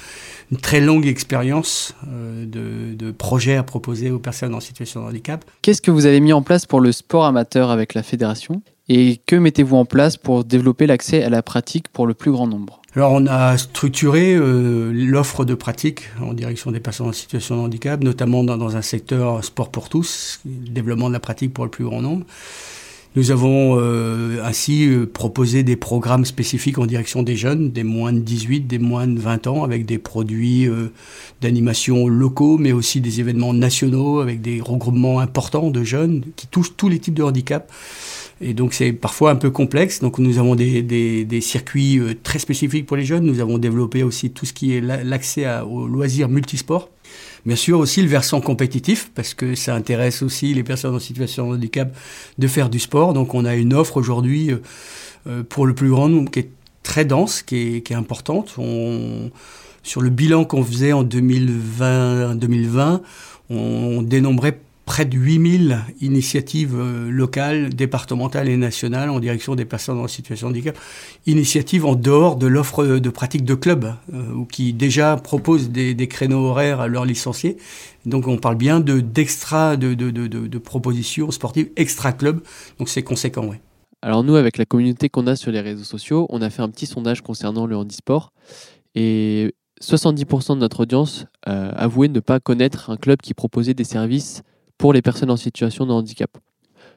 une très longue expérience de, de projets à proposer aux personnes en situation de handicap. Qu'est-ce que vous avez mis en place pour le sport amateur avec la fédération? Et que mettez-vous en place pour développer l'accès à la pratique pour le plus grand nombre? Alors on a structuré euh, l'offre de pratique en direction des personnes en situation de handicap, notamment dans, un secteur sport pour tous, développement de la pratique pour le plus grand nombre. Nous avons euh, ainsi euh, proposé des programmes spécifiques en direction des jeunes, des moins de 18, des moins de 20 ans, avec des produits d'animation locaux, mais aussi des événements nationaux, avec des regroupements importants de jeunes qui touchent tous les types de handicap. Et donc c'est parfois un peu complexe. Donc nous avons des, circuits euh, très spécifiques pour les jeunes. Nous avons développé aussi tout ce qui est l'accès aux loisirs multisports. Bien sûr aussi le versant compétitif, parce que ça intéresse aussi les personnes en situation de handicap de faire du sport. Donc on a une offre aujourd'hui euh, euh, pour le plus grand nombre qui est très dense, qui est, importante. Sur le bilan qu'on faisait en 2020, 2020 on dénombrait près de 8000 initiatives euh, locales, départementales et nationales en direction des personnes en situation de handicap. Initiatives en dehors de l'offre de pratique de club, euh, ou qui déjà proposent des, créneaux horaires à leurs licenciés. Donc on parle bien de, d'extra, de, de, de, propositions sportives extra-club. Donc c'est conséquent, oui. Alors nous, avec la communauté qu'on a sur les réseaux sociaux, on a fait un petit sondage concernant le handisport. Et 70% de notre audience euh, avouait ne pas connaître un club qui proposait des services pour les personnes en situation de handicap.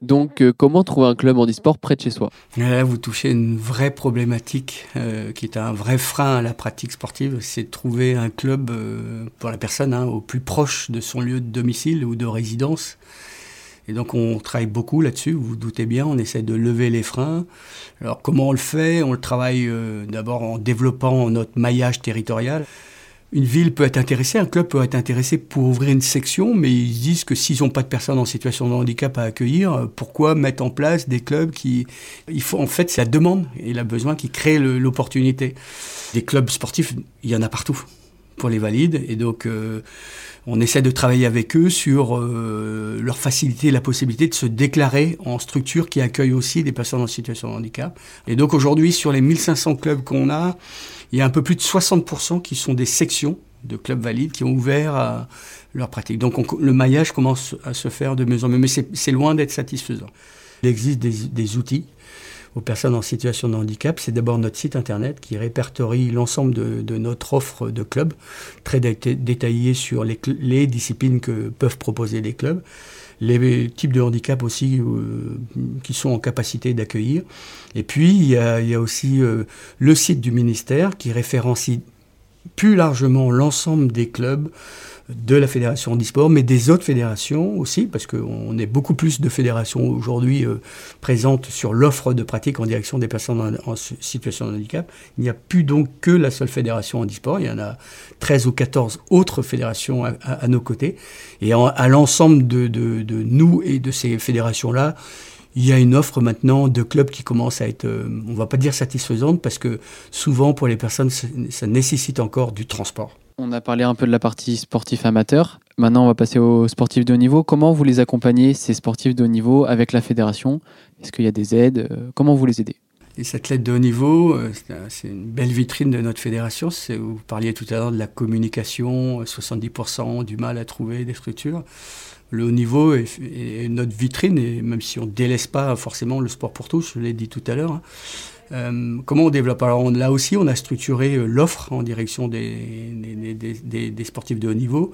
Donc, euh, comment trouver un club handisport près de chez soi? Là, vous touchez une vraie problématique euh, qui est un vrai frein à la pratique sportive, c'est de trouver un club euh, pour la personne hein, au plus proche de son lieu de domicile ou de résidence. Et donc, on travaille beaucoup là-dessus, vous vous doutez bien, on essaie de lever les freins. Alors, comment on le fait? On le travaille d'abord en développant notre maillage territorial une ville peut être intéressée, un club peut être intéressé pour ouvrir une section, mais ils disent que s'ils n'ont pas de personnes en situation de handicap à accueillir, pourquoi mettre en place des clubs qui... Il faut, en fait, c'est la demande et le besoin qui crée l'opportunité. Des clubs sportifs, il y en a partout pour les valides, et donc euh, on essaie de travailler avec eux sur euh, leur faciliter la possibilité de se déclarer en structure qui accueille aussi des personnes en situation de handicap. Et donc aujourd'hui, sur les 1500 clubs qu'on a, il y a un peu plus de 60% qui sont des sections de clubs valides qui ont ouvert à leur pratique. Donc le maillage commence à se faire de mieux en mieux, mais c'est loin d'être satisfaisant. Il existe des, outils aux personnes en situation de handicap. C'est d'abord notre site internet qui répertorie l'ensemble de, notre offre de clubs, très détaillée sur les, les, disciplines que peuvent proposer les clubs, les types de handicap aussi euh, qui sont en capacité d'accueillir. Et puis, il y a, aussi euh, le site du ministère qui référencie plus largement l'ensemble des clubs de la fédération handisport, mais des autres fédérations aussi, parce qu'on est beaucoup plus de fédérations aujourd'hui euh, présentes sur l'offre de pratique en direction des personnes en, situation de handicap. Il n'y a plus donc que la seule fédération handisport, il y en a 13 ou 14 autres fédérations à, nos côtés. Et à l'ensemble de, de nous et de ces fédérations-là, il y a une offre maintenant de clubs qui commence à être, euh, on va pas dire satisfaisante, parce que souvent pour les personnes, ça nécessite encore du transport. On a parlé un peu de la partie sportif amateur. Maintenant, on va passer aux sportifs de haut niveau. Comment vous les accompagnez, ces sportifs de haut niveau, avec la fédération? Est-ce qu'il y a des aides? Euh, Comment vous les aidez? Les athlètes de haut niveau, euh, c'est une belle vitrine de notre fédération. Vous parliez tout à l'heure de la communication, 70% du mal à trouver des structures le haut niveau est, notre vitrine, et même si on ne délaisse pas forcément le sport pour tous, je l'ai dit tout à l'heure. Hein. Euh, comment on développe? Alors là aussi, on a structuré euh, l'offre en direction des, sportifs de haut niveau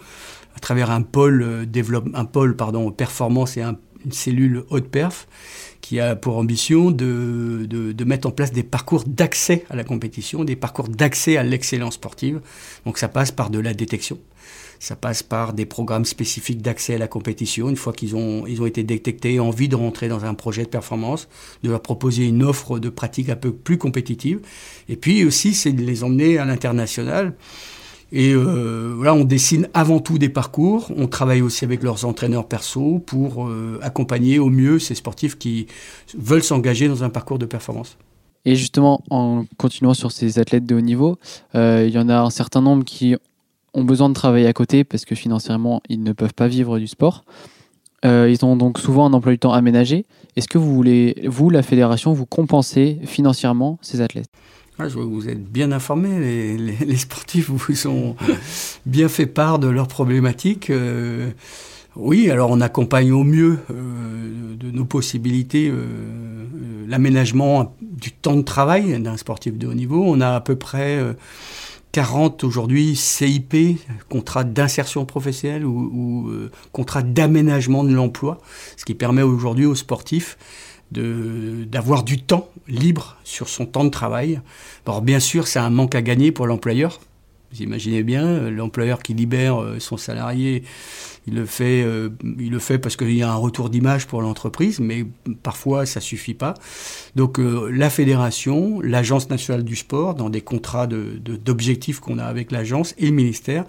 à travers un pôle, euh, développe, un pôle pardon, performance et une cellule haute perf qui a pour ambition de mettre en place des parcours d'accès à la compétition, des parcours d'accès à l'excellence sportive. Donc ça passe par de la détection. Ça passe par des programmes spécifiques d'accès à la compétition. Une fois qu'ils ont, ils ont été détectés, envie de rentrer dans un projet de performance, de leur proposer une offre de pratique un peu plus compétitive. Et puis aussi, c'est de les emmener à l'international. Et euh, voilà, on dessine avant tout des parcours. On travaille aussi avec leurs entraîneurs perso pour euh, accompagner au mieux ces sportifs qui veulent s'engager dans un parcours de performance. Et justement, en continuant sur ces athlètes de haut niveau, euh, il y en a un certain nombre qui ont besoin de travailler à côté parce que financièrement, ils ne peuvent pas vivre du sport. Euh, ils ont donc souvent un emploi du temps aménagé. Est-ce que vous voulez, vous, la fédération, vous compenser financièrement ces athlètes? Ah, je vois que vous êtes bien informés, les, sportifs vous ont bien fait part de leurs problématiques. Euh, oui, alors on accompagne au mieux euh, de nos possibilités l'aménagement du temps de travail d'un sportif de haut niveau. On a à peu près 40 aujourd'hui CIP, contrat d'insertion professionnelle ou, euh, contrat d'aménagement de l'emploi, ce qui permet aujourd'hui aux sportifs d'avoir du temps libre sur son temps de travail. Alors bien sûr, c'est un manque à gagner pour l'employeur. Vous imaginez bien, euh, l'employeur qui libère euh, son salarié il le fait, euh, il le fait parce qu'il y a un retour d'image pour l'entreprise, mais parfois ça suffit pas. Donc la fédération, l'agence nationale du sport, dans des contrats d'objectifs de, qu'on a avec l'agence et le ministère,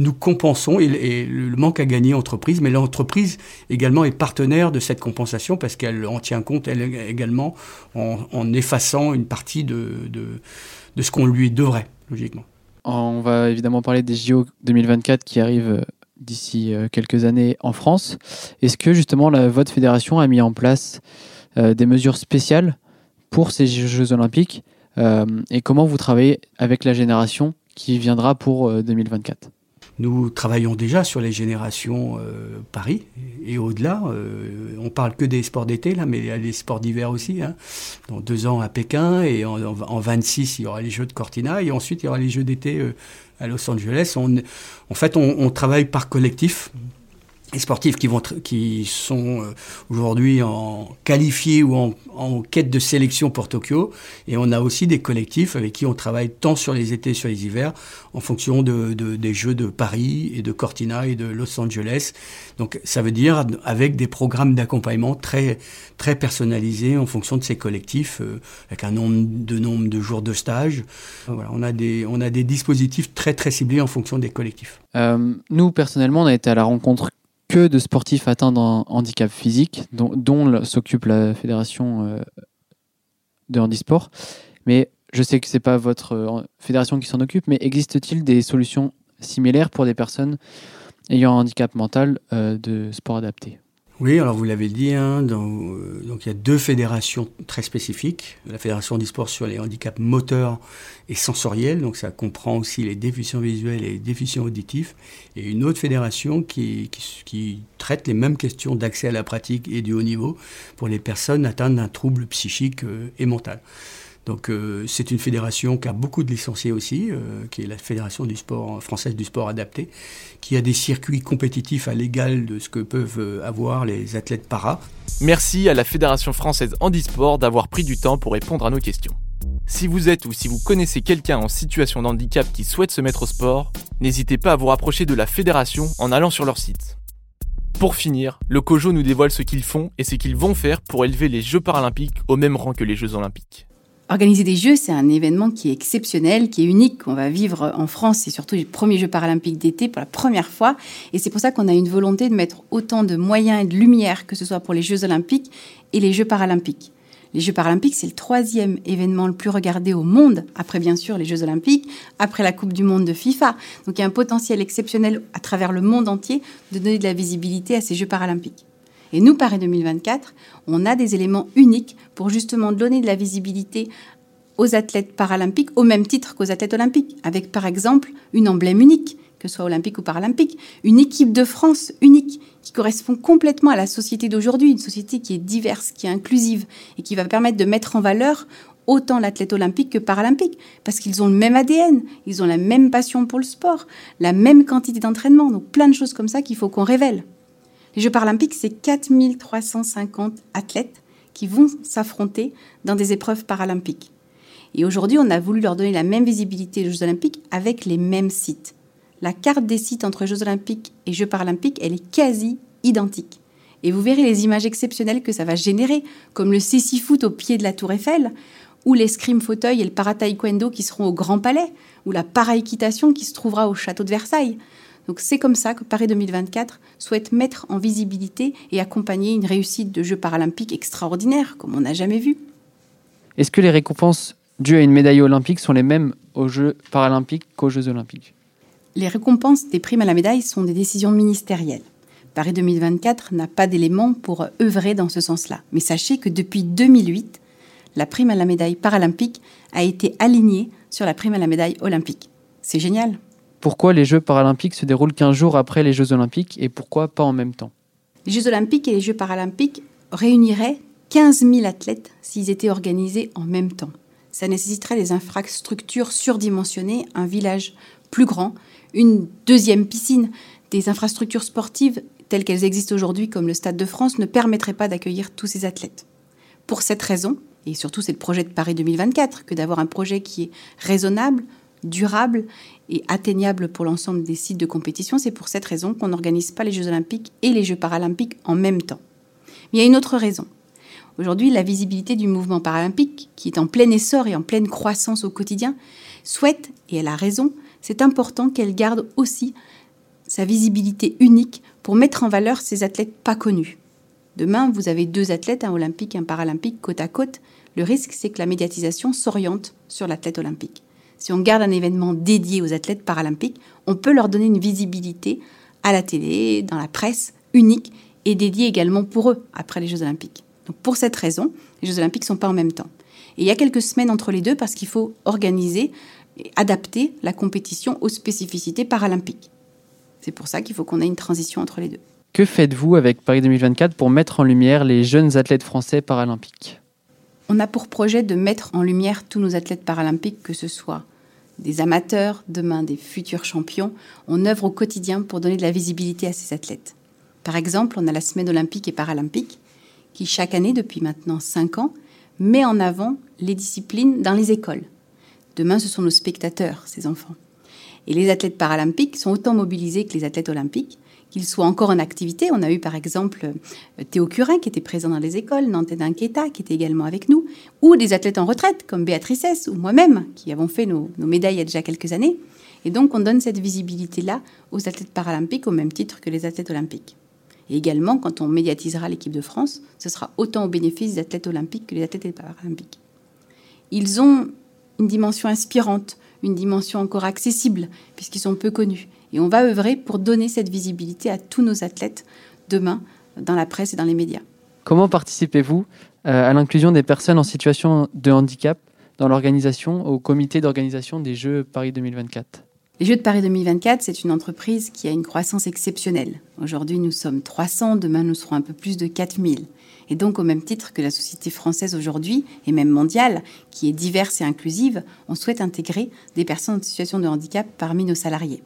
nous compensons et, le manque à gagner entreprise, mais l'entreprise également est partenaire de cette compensation parce qu'elle en tient compte elle également en, en effaçant une partie de, de, de ce qu'on lui devrait, logiquement. On va évidemment parler des JO 2024 qui arrivent d'ici euh, quelques années en France. Est-ce que justement la, votre fédération a mis en place euh, des mesures spéciales pour ces Jeux olympiques euh, et comment vous travaillez avec la génération qui viendra pour 2024 nous travaillons déjà sur les générations Paris et au-delà. on parle que des sports d'été là, mais il y a les sports d'hiver aussi. Hein. Dans deux ans à Pékin et en, en, 26 il y aura les Jeux de Cortina et ensuite il y aura les Jeux d'été à Los Angeles. On, en fait, on travaille par collectif sportifs qui, vont qui sont euh, aujourd'hui en qualifiés ou en, en, quête de sélection pour Tokyo. Et on a aussi des collectifs avec qui on travaille tant sur les étés, sur les hivers, en fonction de, des Jeux de Paris et de Cortina et de Los Angeles. Donc ça veut dire avec des programmes d'accompagnement très, très personnalisés en fonction de ces collectifs, euh, avec un nombre de, nombre de jours de stage. Voilà, on, a des, on a des dispositifs très très ciblés en fonction des collectifs. Euh, nous, personnellement, on a été à la rencontre que de sportifs atteints d'un handicap physique, dont, s'occupe la fédération euh, de handisport. Mais je sais que ce n'est pas votre euh, fédération qui s'en occupe, mais existe-t-il des solutions similaires pour des personnes ayant un handicap mental euh, de sport adapté? Oui, alors vous l'avez dit, hein, euh, donc il y a deux fédérations très spécifiques. La fédération d'e-sport sur les handicaps moteurs et sensoriels, donc ça comprend aussi les déficients visuels et les déficients auditifs, et une autre fédération qui, traite les mêmes questions d'accès à la pratique et du haut niveau pour les personnes atteintes d'un trouble psychique euh, et mental. Donc euh, c'est une fédération qui a beaucoup de licenciés aussi, euh, qui est la fédération du sport française du sport adapté, qui a des circuits compétitifs à l'égal de ce que peuvent euh, avoir les athlètes para. Merci à la fédération française handisport d'avoir pris du temps pour répondre à nos questions. Si vous êtes ou si vous connaissez quelqu'un en situation de handicap qui souhaite se mettre au sport, n'hésitez pas à vous rapprocher de la fédération en allant sur leur site. Pour finir, le COJO nous dévoile ce qu'ils font et ce qu'ils vont faire pour élever les Jeux paralympiques au même rang que les Jeux olympiques. Organiser des Jeux, c'est un événement qui est exceptionnel, qui est unique, qu'on va vivre en France. C'est surtout les premiers Jeux paralympiques d'été pour la première fois. Et c'est pour ça qu'on a une volonté de mettre autant de moyens et de lumière, que ce soit pour les Jeux olympiques et les Jeux paralympiques. Les Jeux paralympiques, c'est le troisième événement le plus regardé au monde, après bien sûr les Jeux olympiques, après la Coupe du Monde de FIFA. Donc il y a un potentiel exceptionnel à travers le monde entier de donner de la visibilité à ces Jeux paralympiques. Et nous, Paris 2024, on a des éléments uniques pour justement donner de la visibilité aux athlètes paralympiques au même titre qu'aux athlètes olympiques, avec par exemple une emblème unique que ce soit olympique ou paralympique, une équipe de France unique qui correspond complètement à la société d'aujourd'hui, une société qui est diverse, qui est inclusive et qui va permettre de mettre en valeur autant l'athlète olympique que paralympique, parce qu'ils ont le même ADN, ils ont la même passion pour le sport, la même quantité d'entraînement, donc plein de choses comme ça qu'il faut qu'on révèle. Les Jeux paralympiques, c'est 4350 athlètes qui vont s'affronter dans des épreuves paralympiques. Et aujourd'hui, on a voulu leur donner la même visibilité aux Jeux olympiques avec les mêmes sites la carte des sites entre Jeux olympiques et Jeux paralympiques, elle est quasi identique. Et vous verrez les images exceptionnelles que ça va générer, comme le Foot au pied de la Tour Eiffel, ou l'escrime fauteuil et le para-taekwondo qui seront au Grand Palais, ou la para-équitation qui se trouvera au Château de Versailles. Donc c'est comme ça que Paris 2024 souhaite mettre en visibilité et accompagner une réussite de Jeux paralympiques extraordinaire, comme on n'a jamais vu. Est-ce que les récompenses dues à une médaille olympique sont les mêmes aux Jeux paralympiques qu'aux Jeux olympiques? Les récompenses des primes à la médaille sont des décisions ministérielles. Paris 2024 n'a pas d'éléments pour œuvrer dans ce sens-là. Mais sachez que depuis 2008, la prime à la médaille paralympique a été alignée sur la prime à la médaille olympique. C'est génial. Pourquoi les Jeux paralympiques se déroulent 15 jours après les Jeux olympiques et pourquoi pas en même temps? Les Jeux olympiques et les Jeux paralympiques réuniraient 15 000 athlètes s'ils étaient organisés en même temps. Ça nécessiterait des infrastructures surdimensionnées, un village plus grand, une deuxième piscine. Des infrastructures sportives telles qu'elles existent aujourd'hui, comme le Stade de France, ne permettraient pas d'accueillir tous ces athlètes. Pour cette raison, et surtout c'est le projet de Paris 2024, que d'avoir un projet qui est raisonnable, durable et atteignable pour l'ensemble des sites de compétition, c'est pour cette raison qu'on n'organise pas les Jeux olympiques et les Jeux paralympiques en même temps. Mais il y a une autre raison. Aujourd'hui, la visibilité du mouvement paralympique, qui est en plein essor et en pleine croissance au quotidien, souhaite, et elle a raison, c'est important qu'elle garde aussi sa visibilité unique pour mettre en valeur ces athlètes pas connus. Demain, vous avez deux athlètes, un olympique et un paralympique, côte à côte. Le risque, c'est que la médiatisation s'oriente sur l'athlète olympique. Si on garde un événement dédié aux athlètes paralympiques, on peut leur donner une visibilité à la télé, dans la presse, unique et dédiée également pour eux après les Jeux olympiques. Donc pour cette raison, les Jeux olympiques ne sont pas en même temps. Et il y a quelques semaines entre les deux parce qu'il faut organiser et adapter la compétition aux spécificités paralympiques. C'est pour ça qu'il faut qu'on ait une transition entre les deux. Que faites-vous avec Paris 2024 pour mettre en lumière les jeunes athlètes français paralympiques? On a pour projet de mettre en lumière tous nos athlètes paralympiques, que ce soit des amateurs, demain des futurs champions. On œuvre au quotidien pour donner de la visibilité à ces athlètes. Par exemple, on a la semaine olympique et paralympique qui, chaque année, depuis maintenant 5 ans, met en avant les disciplines dans les écoles. Demain, ce sont nos spectateurs, ces enfants. Et les athlètes paralympiques sont autant mobilisés que les athlètes olympiques, qu'ils soient encore en activité. On a eu par exemple euh, Théo Curin qui était présent dans les écoles, Nantes Inquieta qui était également avec nous, ou des athlètes en retraite comme Béatrice S ou moi-même qui avons fait nos, nos médailles il y a déjà quelques années. Et donc on donne cette visibilité-là aux athlètes paralympiques au même titre que les athlètes olympiques. Et également, quand on médiatisera l'équipe de France, ce sera autant au bénéfice des athlètes olympiques que des athlètes paralympiques. Ils ont une dimension inspirante, une dimension encore accessible, puisqu'ils sont peu connus. Et on va œuvrer pour donner cette visibilité à tous nos athlètes demain dans la presse et dans les médias. Comment participez-vous euh, à l'inclusion des personnes en situation de handicap dans l'organisation, au comité d'organisation des Jeux Paris 2024 Les Jeux de Paris 2024, c'est une entreprise qui a une croissance exceptionnelle. Aujourd'hui, nous sommes 300, demain, nous serons un peu plus de 4000. Et donc, au même titre que la société française aujourd'hui, et même mondiale, qui est diverse et inclusive, on souhaite intégrer des personnes en situation de handicap parmi nos salariés.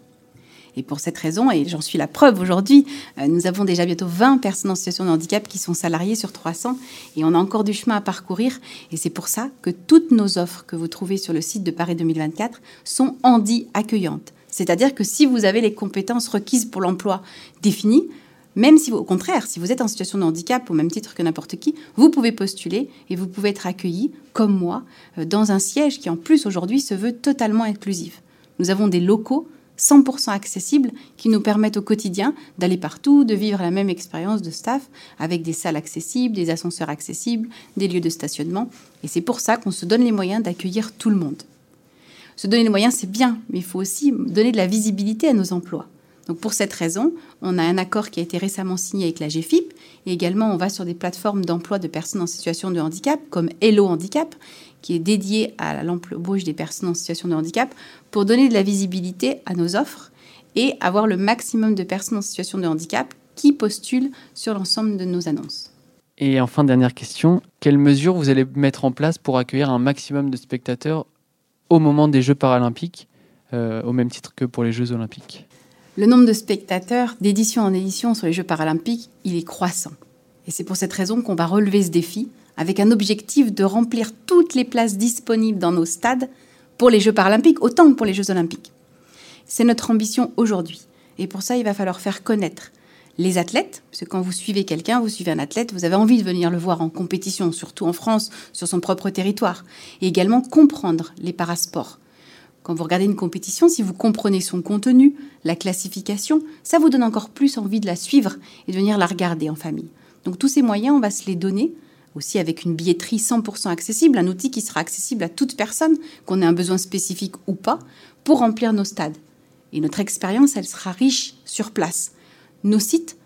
Et pour cette raison, et j'en suis la preuve aujourd'hui, euh, nous avons déjà bientôt 20 personnes en situation de handicap qui sont salariées sur 300 et on a encore du chemin à parcourir. Et c'est pour ça que toutes nos offres que vous trouvez sur le site de Paris 2024 sont handi accueillantes. C'est-à-dire que si vous avez les compétences requises pour l'emploi définies, même si, au contraire, si vous êtes en situation de handicap au même titre que n'importe qui, vous pouvez postuler et vous pouvez être accueilli, comme moi, euh, dans un siège qui en plus aujourd'hui se veut totalement inclusif. Nous avons des locaux 100% accessibles qui nous permettent au quotidien d'aller partout, de vivre la même expérience de staff avec des salles accessibles, des ascenseurs accessibles, des lieux de stationnement. Et c'est pour ça qu'on se donne les moyens d'accueillir tout le monde. Se donner les moyens, c'est bien, mais il faut aussi donner de la visibilité à nos emplois. Donc pour cette raison, on a un accord qui a été récemment signé avec la GFIP et également on va sur des plateformes d'emploi de personnes en situation de handicap comme Hello Handicap qui est dédié à l'embauche des personnes en situation de handicap pour donner de la visibilité à nos offres et avoir le maximum de personnes en situation de handicap qui postulent sur l'ensemble de nos annonces. Et enfin, dernière question, quelles mesures vous allez mettre en place pour accueillir un maximum de spectateurs au moment des Jeux paralympiques, euh, au même titre que pour les Jeux olympiques? Le nombre de spectateurs d'édition en édition sur les Jeux paralympiques, il est croissant. Et c'est pour cette raison qu'on va relever ce défi avec un objectif de remplir toutes les places disponibles dans nos stades pour les Jeux paralympiques, autant que pour les Jeux olympiques. C'est notre ambition aujourd'hui. Et pour ça, il va falloir faire connaître les athlètes, parce que quand vous suivez quelqu'un, vous suivez un athlète, vous avez envie de venir le voir en compétition, surtout en France, sur son propre territoire, et également comprendre les parasports. Quand vous regardez une compétition, si vous comprenez son contenu, la classification, ça vous donne encore plus envie de la suivre et de venir la regarder en famille. Donc tous ces moyens, on va se les donner aussi avec une billetterie 100% accessible, un outil qui sera accessible à toute personne, qu'on ait un besoin spécifique ou pas, pour remplir nos stades. Et notre expérience, elle sera riche sur place. Nos sites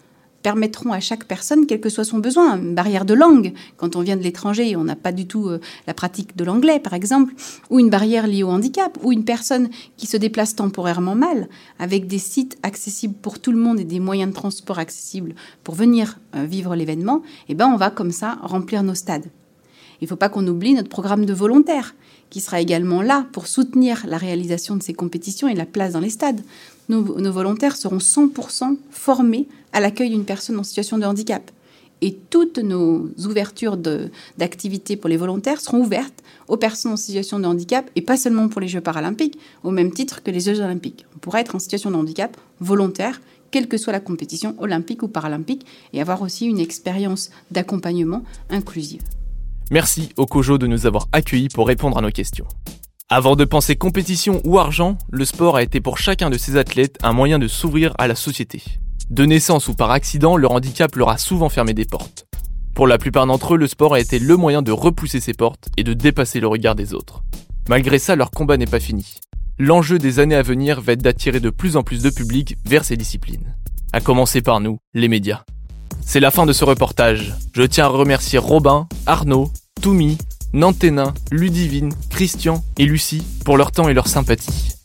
permettront à chaque personne, quel que soit son besoin, une barrière de langue, quand on vient de l'étranger et on n'a pas du tout euh, la pratique de l'anglais, par exemple, ou une barrière liée au handicap, ou une personne qui se déplace temporairement mal, avec des sites accessibles pour tout le monde et des moyens de transport accessibles pour venir euh, vivre l'événement, eh ben on va comme ça remplir nos stades. Il ne faut pas qu'on oublie notre programme de volontaires, qui sera également là pour soutenir la réalisation de ces compétitions et la place dans les stades. Nos, volontaires seront 100% formés à l'accueil d'une personne en situation de handicap. Et toutes nos ouvertures d'activités pour les volontaires seront ouvertes aux personnes en situation de handicap et pas seulement pour les Jeux paralympiques, au même titre que les Jeux olympiques. On pourra être en situation de handicap volontaire, quelle que soit la compétition olympique ou paralympique, et avoir aussi une expérience d'accompagnement inclusive. Merci au Kojo de nous avoir accueillis pour répondre à nos questions. Avant de penser compétition ou argent, le sport a été pour chacun de ces athlètes un moyen de s'ouvrir à la société. De naissance ou par accident, leur handicap leur a souvent fermé des portes. Pour la plupart d'entre eux, le sport a été le moyen de repousser ces portes et de dépasser le regard des autres. Malgré ça, leur combat n'est pas fini. L'enjeu des années à venir va être d'attirer de plus en plus de public vers ces disciplines. À commencer par nous, les médias. C'est la fin de ce reportage. Je tiens à remercier Robin, Arnaud, Toumi, Nanténin, Ludivine, Christian et Lucie pour leur temps et leur sympathie.